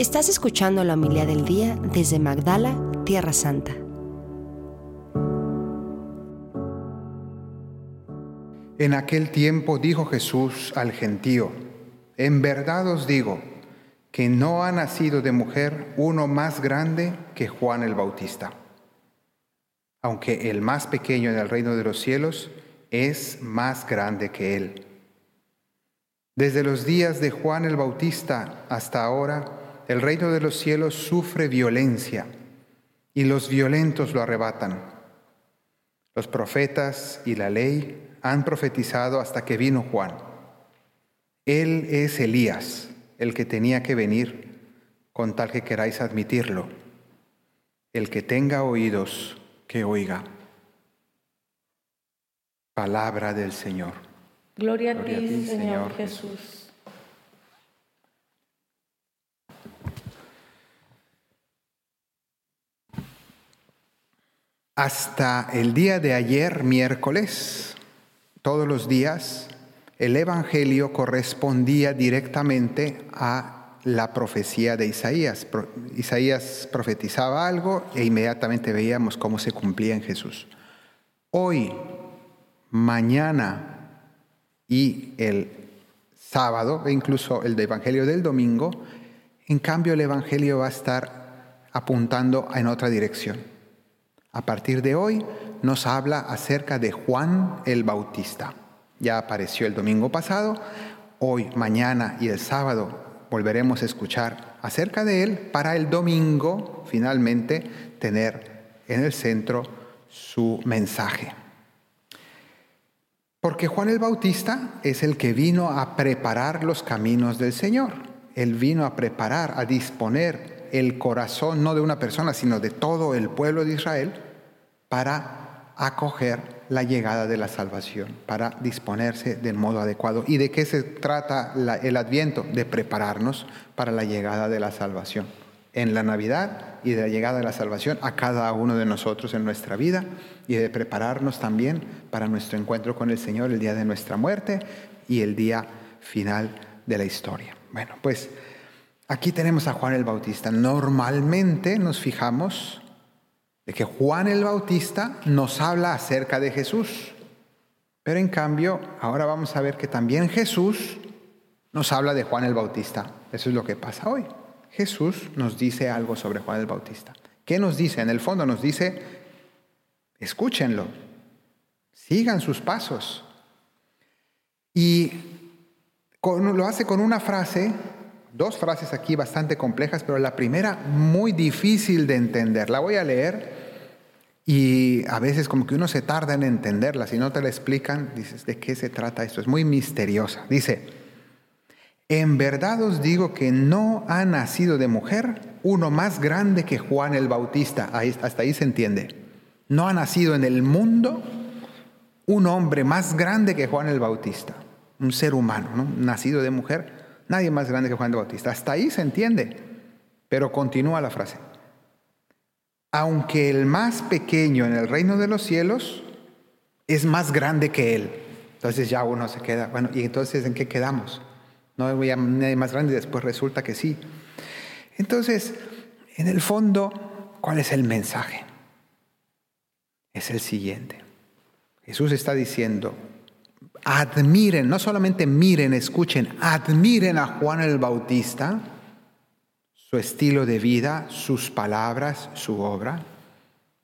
Estás escuchando la humildad del día desde Magdala, Tierra Santa. En aquel tiempo dijo Jesús al gentío, en verdad os digo que no ha nacido de mujer uno más grande que Juan el Bautista. Aunque el más pequeño en el reino de los cielos es más grande que él. Desde los días de Juan el Bautista hasta ahora, el reino de los cielos sufre violencia y los violentos lo arrebatan. Los profetas y la ley han profetizado hasta que vino Juan. Él es Elías, el que tenía que venir, con tal que queráis admitirlo. El que tenga oídos, que oiga. Palabra del Señor. Gloria, a ti, Señor Jesús. Hasta el día de ayer, miércoles, todos los días, el Evangelio correspondía directamente a la profecía de Isaías. Isaías profetizaba algo e inmediatamente veíamos cómo se cumplía en Jesús. Hoy, mañana y el sábado, e incluso el Evangelio del domingo, en cambio el Evangelio va a estar apuntando en otra dirección. A partir de hoy nos habla acerca de Juan el Bautista. Ya apareció el domingo pasado, hoy, mañana y el sábado volveremos a escuchar acerca de él para el domingo finalmente tener en el centro su mensaje. Porque Juan el Bautista es el que vino a preparar los caminos del Señor. Él vino a preparar, a disponer el corazón no de una persona, sino de todo el pueblo de Israel para acoger la llegada de la salvación, para disponerse del modo adecuado. ¿Y de qué se trata el adviento? De prepararnos para la llegada de la salvación. En la Navidad y de la llegada de la salvación a cada uno de nosotros en nuestra vida y de prepararnos también para nuestro encuentro con el Señor el día de nuestra muerte y el día final de la historia. Bueno, pues aquí tenemos a Juan el Bautista. Normalmente nos fijamos de que Juan el Bautista nos habla acerca de Jesús. Pero en cambio, ahora vamos a ver que también Jesús nos habla de Juan el Bautista. Eso es lo que pasa hoy. Jesús nos dice algo sobre Juan el Bautista. ¿Qué nos dice? En el fondo nos dice, Escúchenlo, sigan sus pasos. Y lo hace con una frase, dos frases aquí bastante complejas, pero la primera muy difícil de entender. La voy a leer y a veces como que uno se tarda en entenderla. Si no te la explican, dices, ¿de qué se trata esto? Es muy misteriosa. Dice, en verdad os digo que no ha nacido de mujer uno más grande que Juan el Bautista. hasta ahí se entiende. No ha nacido en el mundo un hombre más grande que Juan el Bautista, un ser humano, ¿no? nacido de mujer, nadie más grande que Juan el Bautista. Hasta ahí se entiende, pero continúa la frase. Aunque el más pequeño en el reino de los cielos es más grande que él. Entonces ya uno se queda, bueno, ¿y entonces en qué quedamos? No voy nadie más grande y después resulta que sí. Entonces, en el fondo, ¿cuál es el mensaje? es el siguiente. Jesús está diciendo, admiren, no solamente miren, escuchen, admiren a Juan el Bautista, su estilo de vida, sus palabras, su obra.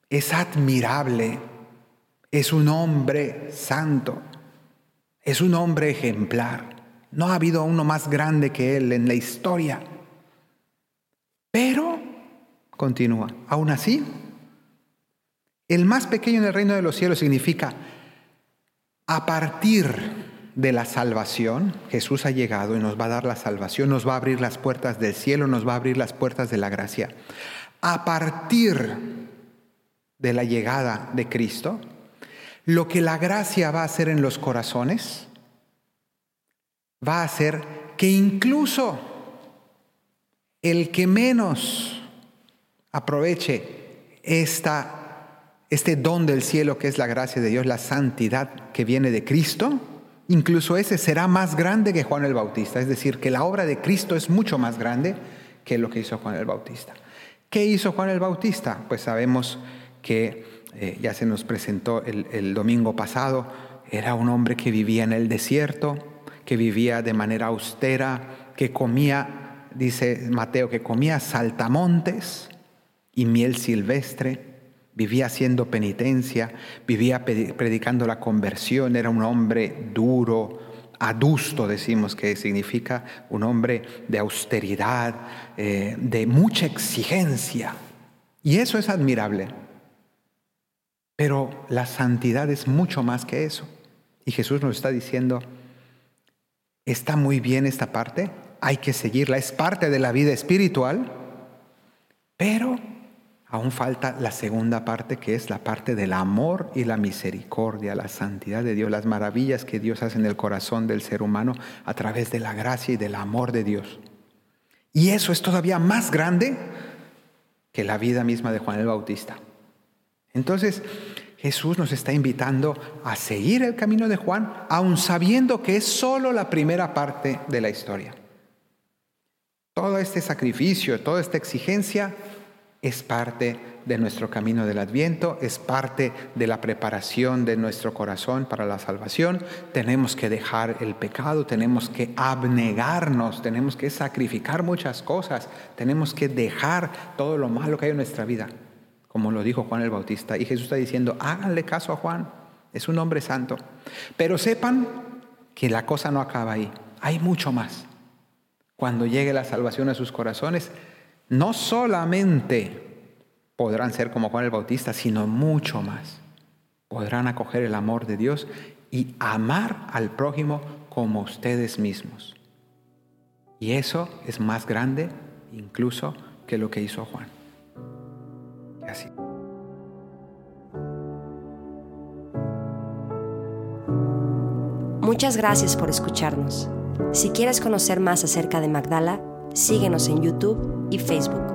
Es admirable, es un hombre santo, es un hombre ejemplar. No ha habido uno más grande que él en la historia. Pero, continúa, aún así, el más pequeño en el reino de los cielos significa a partir de la salvación, Jesús ha llegado y nos va a dar la salvación, nos va a abrir las puertas del cielo, nos va a abrir las puertas de la gracia. A partir de la llegada de Cristo, lo que la gracia va a hacer en los corazones, va a hacer que incluso el que menos aproveche esta este don del cielo que es la gracia de Dios, la santidad que viene de Cristo, incluso ese será más grande que Juan el Bautista. Es decir, que la obra de Cristo es mucho más grande que lo que hizo Juan el Bautista. ¿Qué hizo Juan el Bautista? Pues sabemos que eh, ya se nos presentó el, domingo pasado, era un hombre que vivía en el desierto, que vivía de manera austera, que comía, dice Mateo, que comía saltamontes y miel silvestre, vivía haciendo penitencia, vivía predicando la conversión, era un hombre duro, adusto, decimos que significa un hombre de austeridad, eh, de mucha exigencia. Y eso es admirable. Pero la santidad es mucho más que eso. Y Jesús nos está diciendo, está muy bien esta parte, hay que seguirla, es parte de la vida espiritual, pero aún falta la segunda parte que es la parte del amor y la misericordia, la santidad de Dios, las maravillas que Dios hace en el corazón del ser humano a través de la gracia y del amor de Dios. Y eso es todavía más grande que la vida misma de Juan el Bautista. Entonces, Jesús nos está invitando a seguir el camino de Juan, aun sabiendo que es solo la primera parte de la historia. Todo este sacrificio, toda esta exigencia es parte de nuestro camino del adviento, es parte de la preparación de nuestro corazón para la salvación. Tenemos que dejar el pecado, tenemos que abnegarnos, tenemos que sacrificar muchas cosas, tenemos que dejar todo lo malo que hay en nuestra vida como lo dijo Juan el Bautista. Y Jesús está diciendo, háganle caso a Juan, es un hombre santo. Pero sepan que la cosa no acaba ahí, hay mucho más. Cuando llegue la salvación a sus corazones, no solamente podrán ser como Juan el Bautista, sino mucho más. Podrán acoger el amor de Dios y amar al prójimo como ustedes mismos. Y eso es más grande incluso que lo que hizo Juan. Muchas gracias por escucharnos. Si quieres conocer más acerca de Magdala, síguenos en YouTube y Facebook.